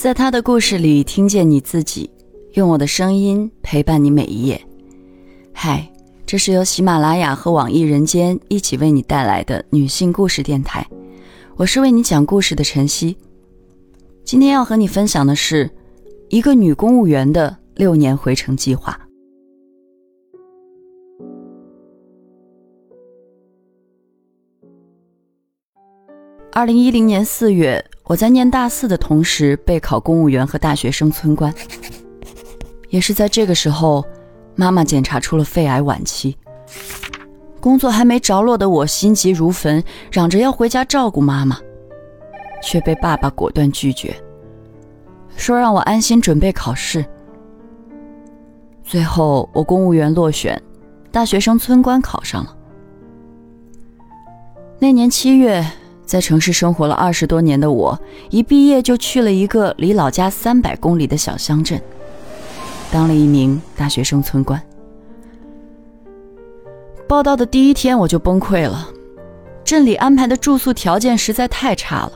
在他的故事里听见你自己，用我的声音陪伴你每一页。嗨，这是由喜马拉雅和网易人间一起为你带来的女性故事电台，我是为你讲故事的晨曦。今天要和你分享的是一个女公务员的六年回城计划。二零一零年四月，我在念大四的同时备考公务员和大学生村官。也是在这个时候，妈妈检查出了肺癌晚期。工作还没着落的我心急如焚，嚷着要回家照顾妈妈，却被爸爸果断拒绝，说让我安心准备考试。最后，我公务员落选，大学生村官考上了。那年七月。在城市生活了二十多年的我，一毕业就去了一个离老家三百公里的小乡镇，当了一名大学生村官。报道的第一天我就崩溃了，镇里安排的住宿条件实在太差了，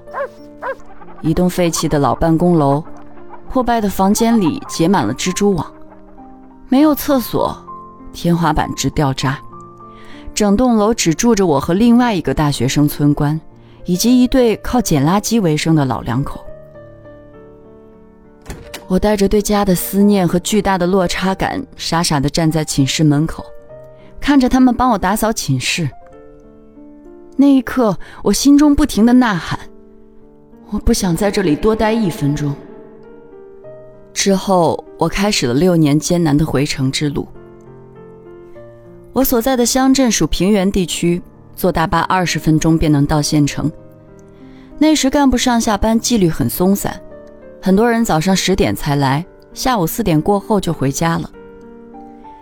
一栋废弃的老办公楼，破败的房间里结满了蜘蛛网，没有厕所，天花板直掉渣，整栋楼只住着我和另外一个大学生村官。以及一对靠捡垃圾为生的老两口，我带着对家的思念和巨大的落差感，傻傻地站在寝室门口，看着他们帮我打扫寝室。那一刻，我心中不停地呐喊：我不想在这里多待一分钟。之后，我开始了六年艰难的回城之路。我所在的乡镇属平原地区。坐大巴二十分钟便能到县城。那时干部上下班纪律很松散，很多人早上十点才来，下午四点过后就回家了。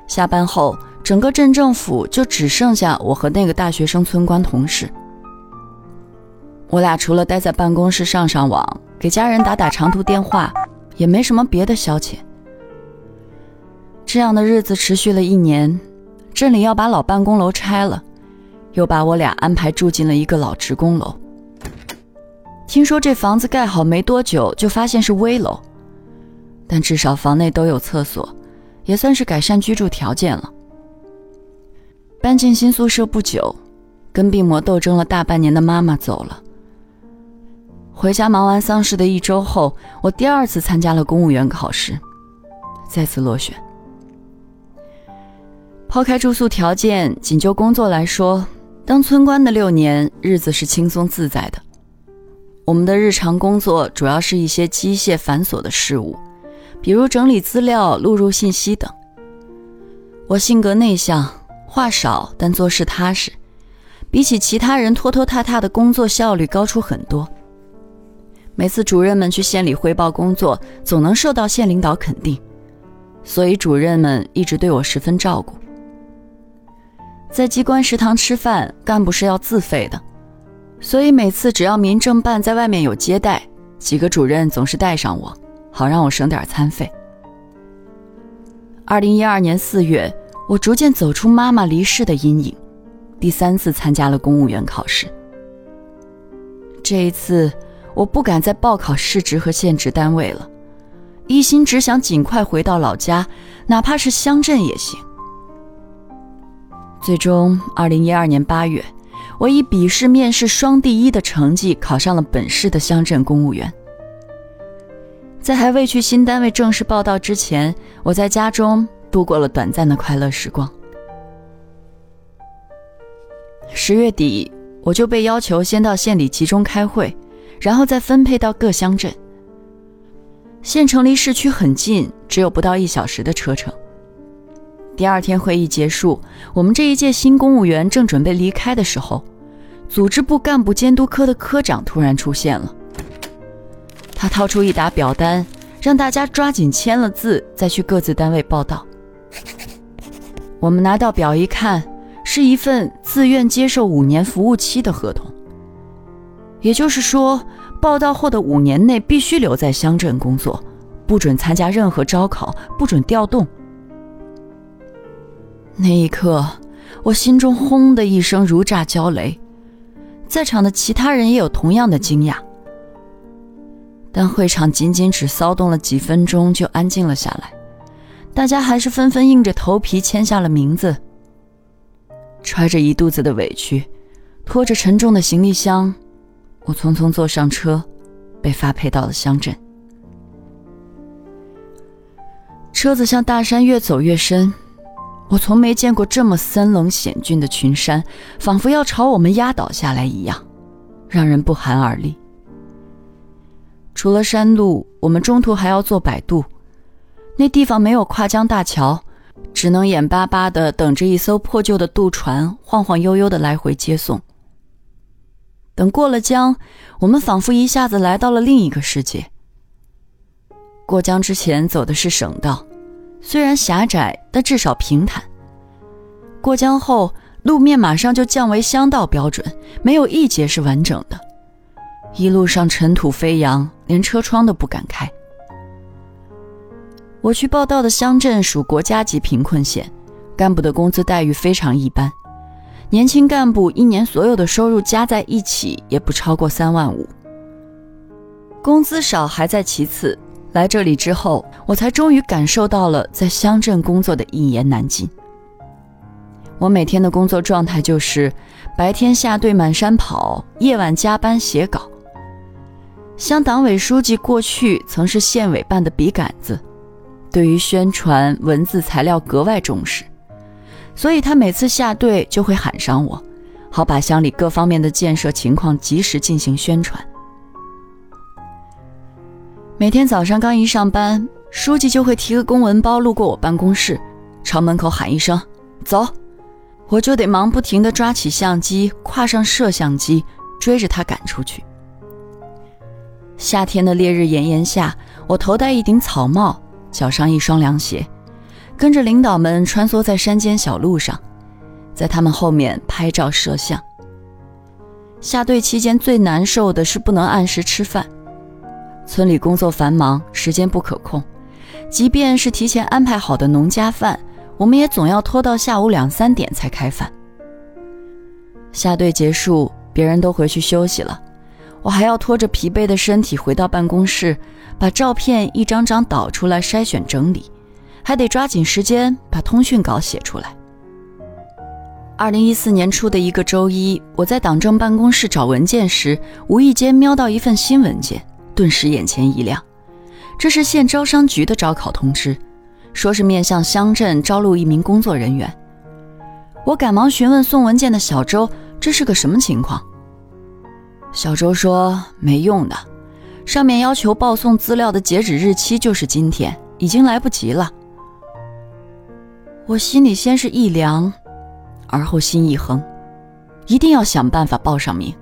下班后，整个镇政府就只剩下我和那个大学生村官同事。我俩除了待在办公室上上网，给家人打打长途电话，也没什么别的消遣。这样的日子持续了一年，镇里要把老办公楼拆了。又把我俩安排住进了一个老职工楼。听说这房子盖好没多久，就发现是危楼，但至少房内都有厕所，也算是改善居住条件了。搬进新宿舍不久，跟病魔斗争了大半年的妈妈走了。回家忙完丧事的一周后，我第二次参加了公务员考试，再次落选。抛开住宿条件，仅就工作来说，当村官的六年，日子是轻松自在的。我们的日常工作主要是一些机械繁琐的事务，比如整理资料、录入信息等。我性格内向，话少，但做事踏实，比起其他人拖拖沓沓的工作效率高出很多。每次主任们去县里汇报工作，总能受到县领导肯定，所以主任们一直对我十分照顾。在机关食堂吃饭，干部是要自费的，所以每次只要民政办在外面有接待，几个主任总是带上我，好让我省点餐费。二零一二年四月，我逐渐走出妈妈离世的阴影，第三次参加了公务员考试。这一次，我不敢再报考市直和县直单位了，一心只想尽快回到老家，哪怕是乡镇也行。最终，二零一二年八月，我以笔试、面试双第一的成绩考上了本市的乡镇公务员。在还未去新单位正式报道之前，我在家中度过了短暂的快乐时光。十月底，我就被要求先到县里集中开会，然后再分配到各乡镇。县城离市区很近，只有不到一小时的车程。第二天会议结束，我们这一届新公务员正准备离开的时候，组织部干部监督科的科长突然出现了。他掏出一沓表单，让大家抓紧签了字，再去各自单位报到。我们拿到表一看，是一份自愿接受五年服务期的合同，也就是说，报到后的五年内必须留在乡镇工作，不准参加任何招考，不准调动。那一刻，我心中轰的一声如炸焦雷，在场的其他人也有同样的惊讶。但会场仅仅只骚动了几分钟就安静了下来，大家还是纷纷硬着头皮签下了名字。揣着一肚子的委屈，拖着沉重的行李箱，我匆匆坐上车，被发配到了乡镇。车子向大山越走越深，我从没见过这么森冷险峻的群山，仿佛要朝我们压倒下来一样，让人不寒而栗。除了山路，我们中途还要坐摆渡，那地方没有跨江大桥，只能眼巴巴的等着一艘破旧的渡船晃晃悠悠的来回接送。等过了江，我们仿佛一下子来到了另一个世界。过江之前走的是省道，虽然狭窄，但至少平坦。过江后，路面马上就降为乡道标准，没有一节是完整的。一路上尘土飞扬，连车窗都不敢开。我去报道的乡镇属国家级贫困县，干部的工资待遇非常一般，年轻干部一年所有的收入加在一起也不超过三万五。工资少还在其次，来这里之后，我才终于感受到了在乡镇工作的一言难尽。我每天的工作状态就是白天下队满山跑，夜晚加班写稿。乡党委书记过去曾是县委办的笔杆子，对于宣传文字材料格外重视，所以他每次下队就会喊上我，好把乡里各方面的建设情况及时进行宣传。每天早上刚一上班，书记就会提个公文包路过我办公室，朝门口喊一声“走”，我就得忙不停地抓起相机，挎上摄像机，追着他赶出去。夏天的烈日炎炎下，我头戴一顶草帽，脚上一双凉鞋，跟着领导们穿梭在山间小路上，在他们后面拍照摄像。下队期间最难受的是不能按时吃饭，村里工作繁忙，时间不可控，即便是提前安排好的农家饭，我们也总要拖到下午两三点才开饭。下队结束，别人都回去休息了。我还要拖着疲惫的身体回到办公室，把照片一张张导出来筛选整理，还得抓紧时间把通讯稿写出来。二零一四年初的一个周一，我在党政办公室找文件时，无意间瞄到一份新文件，顿时眼前一亮。这是县招商局的招考通知，说是面向乡镇招录一名工作人员。我赶忙询问送文件的小周，这是个什么情况？小周说：“没用的，上面要求报送资料的截止日期就是今天，已经来不及了。”我心里先是一凉，而后心一横，一定要想办法报上名。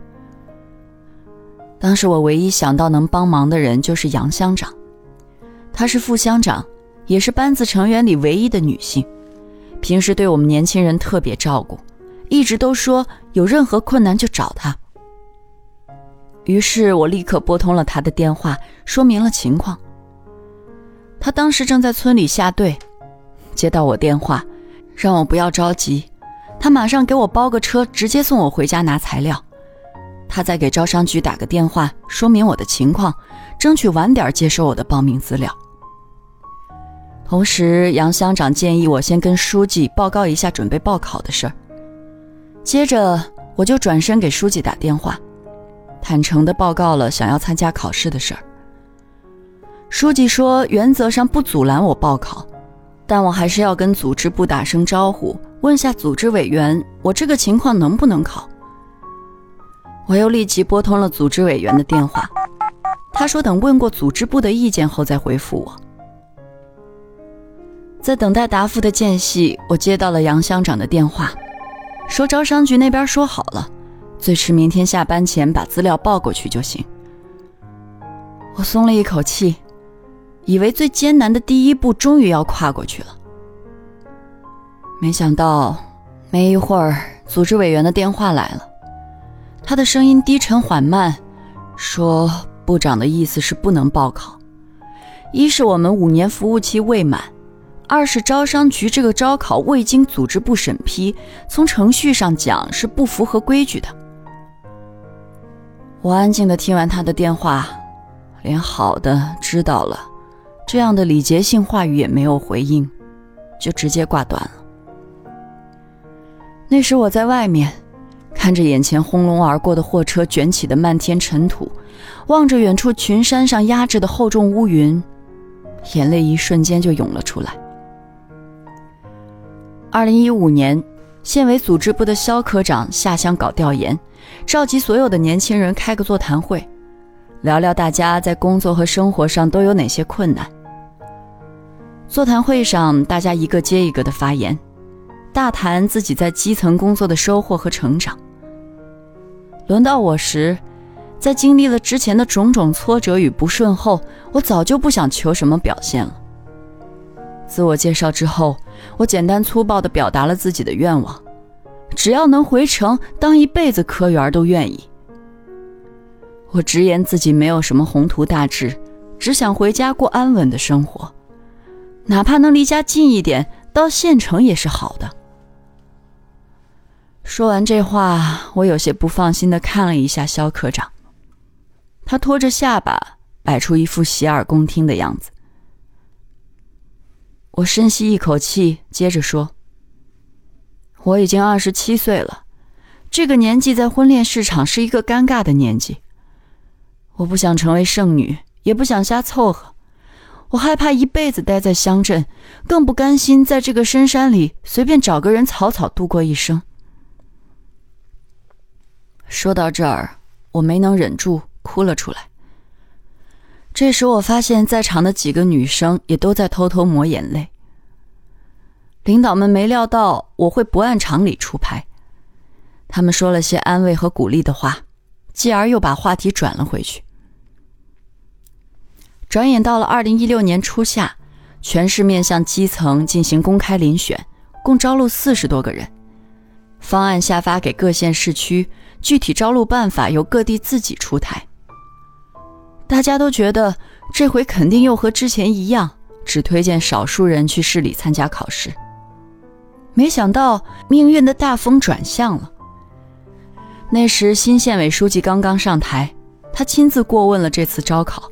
当时我唯一想到能帮忙的人就是杨乡长，她是副乡长，也是班子成员里唯一的女性，平时对我们年轻人特别照顾，一直都说有任何困难就找她。于是我立刻拨通了他的电话，说明了情况。他当时正在村里下队，接到我电话，让我不要着急，他马上给我包个车，直接送我回家拿材料。他再给招商局打个电话，说明我的情况，争取晚点接收我的报名资料。同时，杨乡长建议我先跟书记报告一下准备报考的事儿。接着，我就转身给书记打电话。坦诚地报告了想要参加考试的事儿。书记说，原则上不阻拦我报考，但我还是要跟组织部打声招呼，问下组织委员，我这个情况能不能考。我又立即拨通了组织委员的电话，他说等问过组织部的意见后再回复我。在等待答复的间隙，我接到了杨乡长的电话，说招商局那边说好了。最迟明天下班前把资料报过去就行。我松了一口气，以为最艰难的第一步终于要跨过去了。没想到，没一会儿，组织委员的电话来了。他的声音低沉缓慢，说：“部长的意思是不能报考，一是我们五年服务期未满，二是招商局这个招考未经组织部审批，从程序上讲是不符合规矩的。”我安静的听完他的电话，连好的知道了这样的礼节性话语也没有回应，就直接挂断了。那时我在外面，看着眼前轰隆而过的货车卷起的漫天尘土，望着远处群山上压着的厚重乌云，眼泪一瞬间就涌了出来。二零一五年，县委组织部的肖科长下乡搞调研，召集所有的年轻人开个座谈会，聊聊大家在工作和生活上都有哪些困难。座谈会上，大家一个接一个的发言，大谈自己在基层工作的收获和成长。轮到我时，在经历了之前的种种挫折与不顺后，我早就不想求什么表现了。自我介绍之后，我简单粗暴地表达了自己的愿望：只要能回城当一辈子科员都愿意。我直言自己没有什么宏图大志，只想回家过安稳的生活，哪怕能离家近一点，到县城也是好的。说完这话，我有些不放心的看了一下肖科长，他托着下巴，摆出一副洗耳恭听的样子。我深吸一口气，接着说：“我已经二十七岁了，这个年纪在婚恋市场是一个尴尬的年纪。我不想成为剩女，也不想瞎凑合。我害怕一辈子待在乡镇，更不甘心在这个深山里随便找个人草草度过一生。”说到这儿，我没能忍住，哭了出来。这时，我发现，在场的几个女生也都在偷偷抹眼泪。领导们没料到我会不按常理出牌，他们说了些安慰和鼓励的话，继而又把话题转了回去。转眼到了二零一六年初夏，全市面向基层进行公开遴选，共招录四十多个人，方案下发给各县市区，具体招录办法由各地自己出台。大家都觉得这回肯定又和之前一样，只推荐少数人去市里参加考试。没想到命运的大风转向了。那时新县委书记刚刚上台，他亲自过问了这次招考，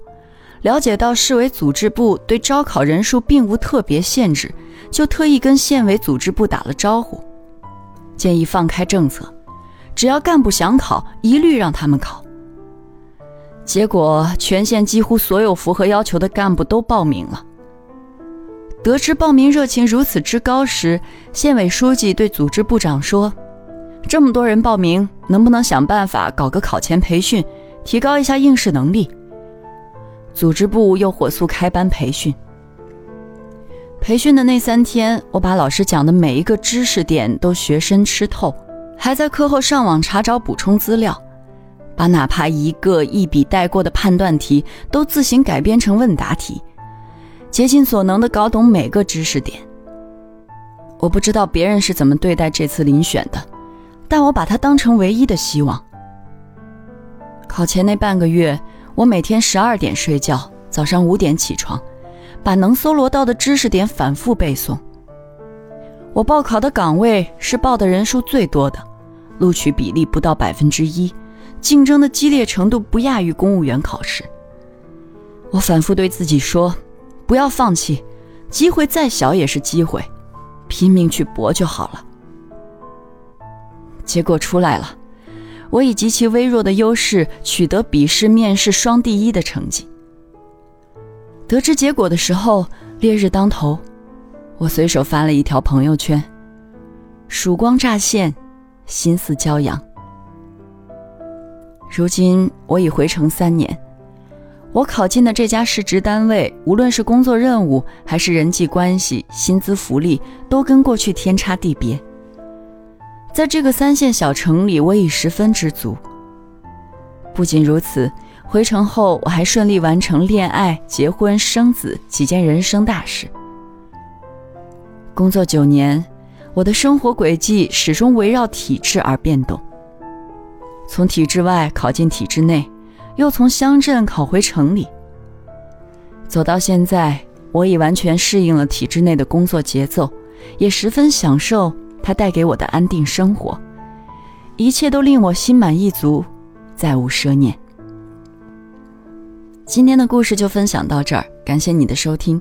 了解到市委组织部对招考人数并无特别限制，就特意跟县委组织部打了招呼，建议放开政策，只要干部想考，一律让他们考。结果，全县几乎所有符合要求的干部都报名了。得知报名热情如此之高时，县委书记对组织部长说：“这么多人报名，能不能想办法搞个考前培训，提高一下应试能力？”组织部又火速开班培训。培训的那三天，我把老师讲的每一个知识点都学深吃透，还在课后上网查找补充资料。把哪怕一个一笔带过的判断题都自行改编成问答题，竭尽所能地搞懂每个知识点。我不知道别人是怎么对待这次遴选的，但我把它当成唯一的希望。考前那半个月，我每天十二点睡觉，早上五点起床，把能搜罗到的知识点反复背诵。我报考的岗位是报的人数最多的，录取比例不到百分之一。竞争的激烈程度不亚于公务员考试。我反复对自己说：“不要放弃，机会再小也是机会，拼命去搏就好了。”结果出来了，我以极其微弱的优势取得笔试、面试双第一的成绩。得知结果的时候，烈日当头，我随手发了一条朋友圈：“曙光乍现，心似骄阳。”如今我已回城三年，我考进的这家市直单位，无论是工作任务还是人际关系、薪资福利，都跟过去天差地别。在这个三线小城里，我已十分知足。不仅如此，回城后我还顺利完成恋爱、结婚、生子几件人生大事。工作九年，我的生活轨迹始终围绕体制而变动。从体制外考进体制内，又从乡镇考回城里。走到现在，我已完全适应了体制内的工作节奏，也十分享受它带给我的安定生活，一切都令我心满意足，再无奢念。今天的故事就分享到这儿，感谢你的收听，